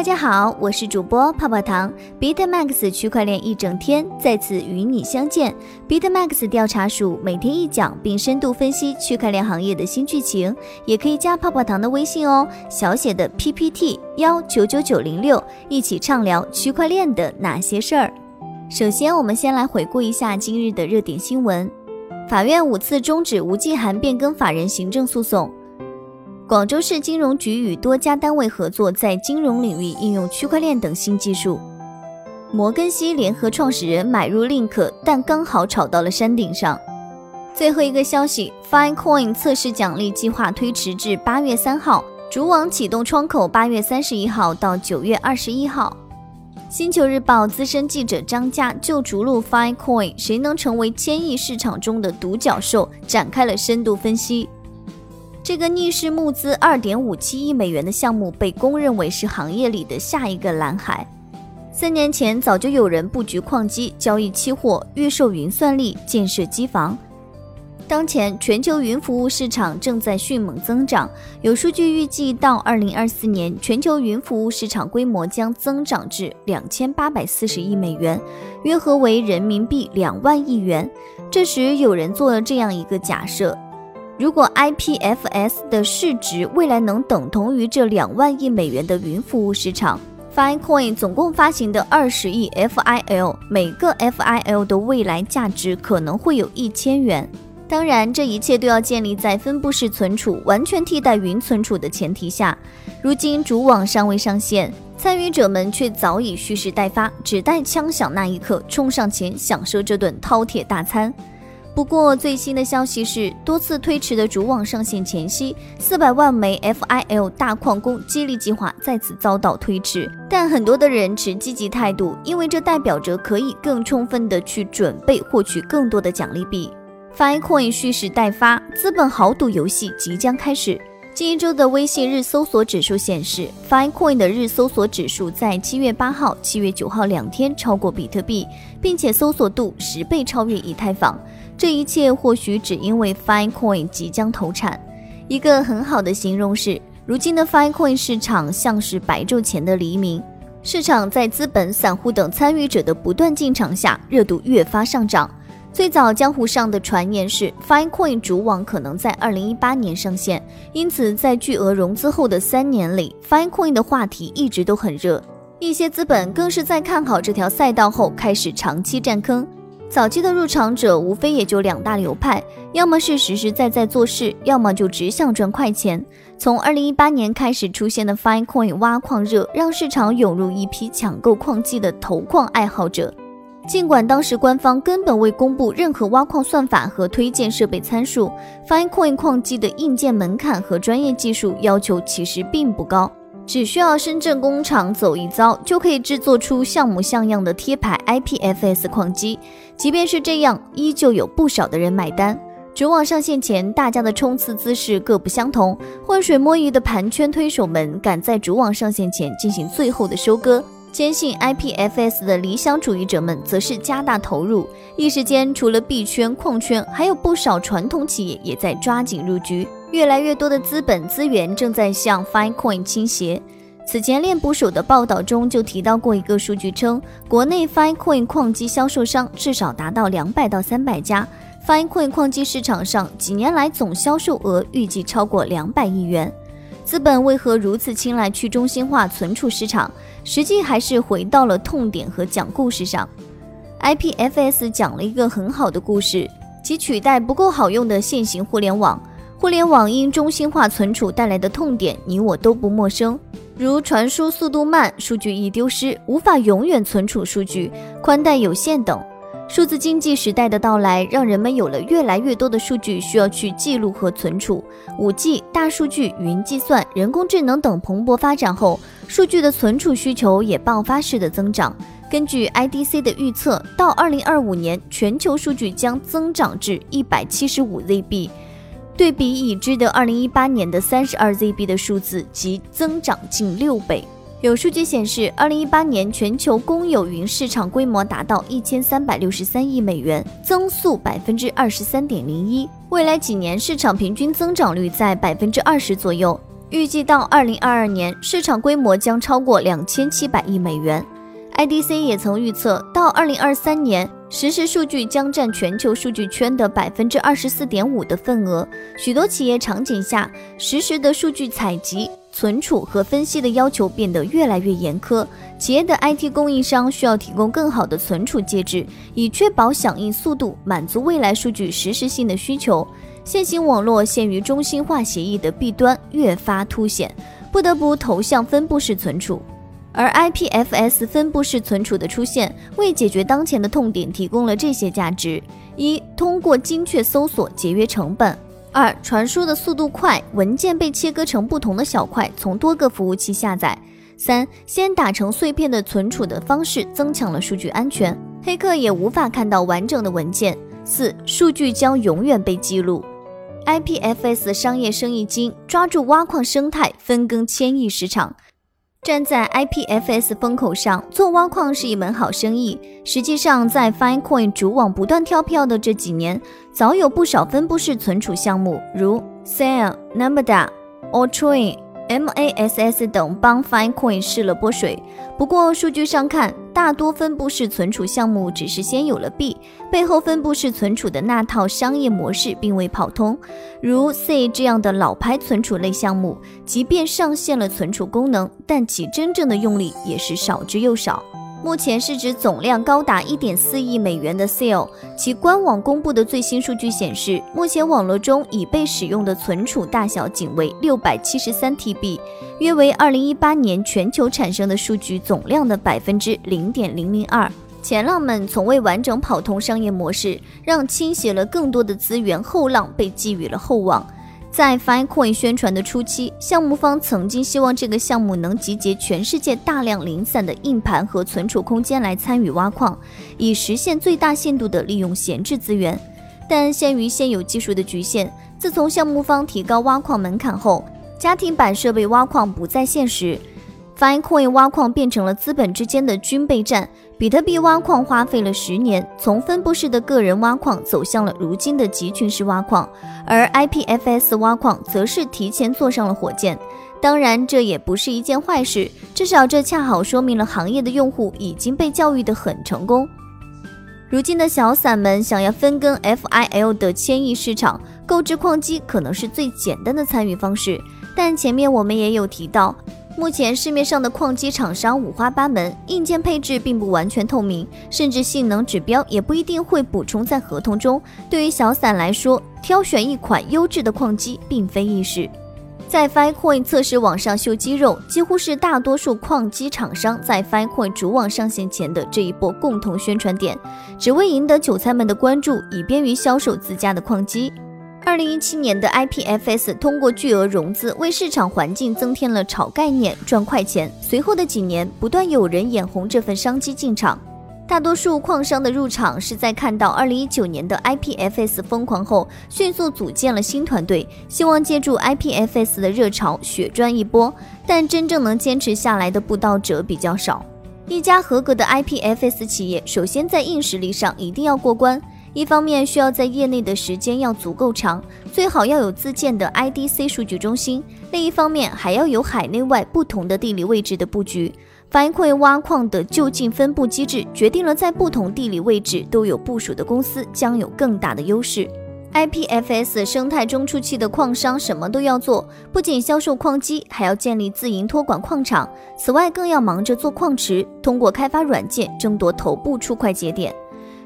大家好，我是主播泡泡糖，BitMax 区块链一整天再次与你相见。BitMax 调查署每天一讲，并深度分析区块链行业的新剧情，也可以加泡泡糖的微信哦，小写的 PPT 幺九九九零六，一起畅聊区块链的那些事儿。首先，我们先来回顾一下今日的热点新闻：法院五次终止吴继函变更法人行政诉讼。广州市金融局与多家单位合作，在金融领域应用区块链等新技术。摩根西联合创始人买入 Link，但刚好炒到了山顶上。最后一个消息，Finecoin 测试奖励计划推迟至八月三号，主网启动窗口八月三十一号到九月二十一号。星球日报资深记者张佳就逐鹿 Finecoin，谁能成为千亿市场中的独角兽，展开了深度分析。这个逆势募资二点五七亿美元的项目被公认为是行业里的下一个蓝海。三年前早就有人布局矿机、交易期货、预售云算力、建设机房。当前全球云服务市场正在迅猛增长，有数据预计到二零二四年，全球云服务市场规模将增长至两千八百四十亿美元，约合为人民币两万亿元。这时，有人做了这样一个假设。如果 IPFS 的市值未来能等同于这两万亿美元的云服务市场，Finecoin 总共发行的二十亿 FIL，每个 FIL 的未来价值可能会有一千元。当然，这一切都要建立在分布式存储完全替代云存储的前提下。如今主网尚未上线，参与者们却早已蓄势待发，只待枪响那一刻冲上前享受这顿饕餮大餐。不过，最新的消息是，多次推迟的主网上线前夕，四百万枚 FIL 大矿工激励计划再次遭到推迟。但很多的人持积极态度，因为这代表着可以更充分的去准备获取更多的奖励币。Finecoin 蓄势待发，资本豪赌游戏即将开始。近一周的微信日搜索指数显示，Finecoin 的日搜索指数在七月八号、七月九号两天超过比特币，并且搜索度十倍超越以太坊。这一切或许只因为 Finecoin 即将投产。一个很好的形容是，如今的 Finecoin 市场像是白昼前的黎明。市场在资本、散户等参与者的不断进场下，热度越发上涨。最早江湖上的传言是 Finecoin 主网可能在2018年上线，因此在巨额融资后的三年里，Finecoin 的话题一直都很热。一些资本更是在看好这条赛道后开始长期占坑。早期的入场者无非也就两大流派，要么是实实在在做事，要么就只想赚快钱。从二零一八年开始出现的 Finecoin 挖矿热，让市场涌入一批抢购矿机的投矿爱好者。尽管当时官方根本未公布任何挖矿算法和推荐设备参数，Finecoin 矿机的硬件门槛和专业技术要求其实并不高。只需要深圳工厂走一遭，就可以制作出像模像样的贴牌 IPFS 矿机。即便是这样，依旧有不少的人买单。主网上线前，大家的冲刺姿势各不相同。浑水摸鱼的盘圈推手们赶在主网上线前进行最后的收割，坚信 IPFS 的理想主义者们则是加大投入。一时间，除了币圈、矿圈，还有不少传统企业也在抓紧入局。越来越多的资本资源正在向 Finecoin 倾斜。此前链捕手的报道中就提到过一个数据，称国内 Finecoin 矿机销售商至少达到两百到三百家。Finecoin 矿机市场上几年来总销售额预计超过两百亿元。资本为何如此青睐去中心化存储市场？实际还是回到了痛点和讲故事上。IPFS 讲了一个很好的故事，即取代不够好用的现行互联网。互联网因中心化存储带来的痛点，你我都不陌生，如传输速度慢、数据易丢失、无法永远存储数据、宽带有限等。数字经济时代的到来，让人们有了越来越多的数据需要去记录和存储。五 G、大数据、云计算、人工智能等蓬勃发展后，数据的存储需求也爆发式的增长。根据 IDC 的预测，到二零二五年，全球数据将增长至一百七十五 ZB。对比已知的二零一八年的三十二 ZB 的数字，即增长近六倍。有数据显示，二零一八年全球公有云市场规模达到一千三百六十三亿美元，增速百分之二十三点零一。未来几年市场平均增长率在百分之二十左右。预计到二零二二年，市场规模将超过两千七百亿美元。IDC 也曾预测，到二零二三年，实时数据将占全球数据圈的百分之二十四点五的份额。许多企业场景下，实时的数据采集、存储和分析的要求变得越来越严苛。企业的 IT 供应商需要提供更好的存储介质，以确保响应速度，满足未来数据实时性的需求。现行网络限于中心化协议的弊端越发凸显，不得不投向分布式存储。而 IPFS 分布式存储的出现，为解决当前的痛点提供了这些价值：一、通过精确搜索节约成本；二、传输的速度快，文件被切割成不同的小块，从多个服务器下载；三、先打成碎片的存储的方式增强了数据安全，黑客也无法看到完整的文件；四、数据将永远被记录。IPFS 商业生意经抓住挖矿生态，分羹千亿市场。站在 IPFS 风口上做挖矿是一门好生意。实际上，在 Fine Coin 主网不断跳票的这几年，早有不少分布式存储项目，如 Cell、Nambda、Ultrain。MASS 等帮 Filecoin 试了波水，不过数据上看，大多分布式存储项目只是先有了币，背后分布式存储的那套商业模式并未跑通。如 C 这样的老牌存储类项目，即便上线了存储功能，但其真正的用力也是少之又少。目前市值总量高达一点四亿美元的 Seal，其官网公布的最新数据显示，目前网络中已被使用的存储大小仅为六百七十三 TB，约为二零一八年全球产生的数据总量的百分之零点零零二。前浪们从未完整跑通商业模式，让倾斜了更多的资源后浪被寄予了厚望。在 Filecoin 宣传的初期，项目方曾经希望这个项目能集结全世界大量零散的硬盘和存储空间来参与挖矿，以实现最大限度的利用闲置资源。但限于现有技术的局限，自从项目方提高挖矿门槛后，家庭版设备挖矿不再现实。Filecoin 挖矿变成了资本之间的军备战。比特币挖矿花费了十年，从分布式的个人挖矿走向了如今的集群式挖矿，而 IPFS 挖矿则是提前坐上了火箭。当然，这也不是一件坏事，至少这恰好说明了行业的用户已经被教育得很成功。如今的小散们想要分羹 FIL 的千亿市场，购置矿机可能是最简单的参与方式。但前面我们也有提到。目前市面上的矿机厂商五花八门，硬件配置并不完全透明，甚至性能指标也不一定会补充在合同中。对于小散来说，挑选一款优质的矿机并非易事。在 Filecoin 测试网上秀肌肉，几乎是大多数矿机厂商在 Filecoin 主网上线前的这一波共同宣传点，只为赢得韭菜们的关注，以便于销售自家的矿机。二零一七年的 IPFS 通过巨额融资，为市场环境增添了炒概念、赚快钱。随后的几年，不断有人眼红这份商机进场。大多数矿商的入场是在看到二零一九年的 IPFS 疯狂后，迅速组建了新团队，希望借助 IPFS 的热潮血赚一波。但真正能坚持下来的布道者比较少。一家合格的 IPFS 企业，首先在硬实力上一定要过关。一方面需要在业内的时间要足够长，最好要有自建的 IDC 数据中心；另一方面还要有海内外不同的地理位置的布局。反馈挖矿的就近分布机制，决定了在不同地理位置都有部署的公司将有更大的优势。IPFS 生态中初期的矿商什么都要做，不仅销售矿机，还要建立自营托管矿场，此外更要忙着做矿池，通过开发软件争夺头部出块节点。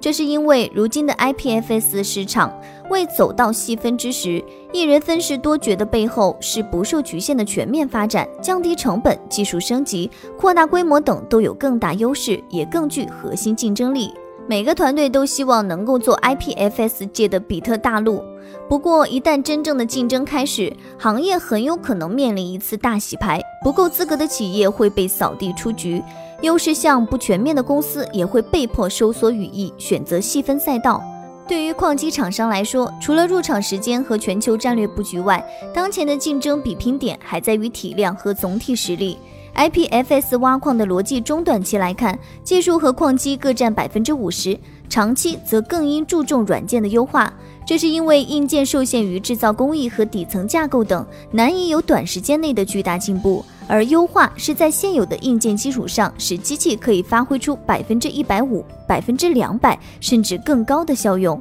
这是因为如今的 IPFS 市场未走到细分之时，一人分饰多角的背后是不受局限的全面发展，降低成本、技术升级、扩大规模等都有更大优势，也更具核心竞争力。每个团队都希望能够做 IPFS 界的比特大陆。不过，一旦真正的竞争开始，行业很有可能面临一次大洗牌，不够资格的企业会被扫地出局。优势项不全面的公司也会被迫收缩羽翼，选择细分赛道。对于矿机厂商来说，除了入场时间和全球战略布局外，当前的竞争比拼点还在于体量和总体实力。IPFS 挖矿的逻辑，中短期来看，技术和矿机各占百分之五十，长期则更应注重软件的优化。这是因为硬件受限于制造工艺和底层架构等，难以有短时间内的巨大进步。而优化是在现有的硬件基础上，使机器可以发挥出百分之一百五、百分之两百甚至更高的效用。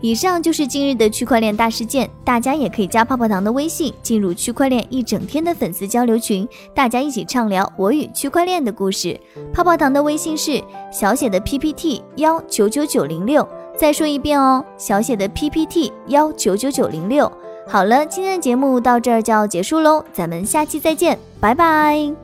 以上就是今日的区块链大事件，大家也可以加泡泡糖的微信，进入区块链一整天的粉丝交流群，大家一起畅聊我与区块链的故事。泡泡糖的微信是小写的 PPT 幺九九九零六。再说一遍哦，小写的 PPT 幺九九九零六。好了，今天的节目到这儿就要结束喽，咱们下期再见，拜拜。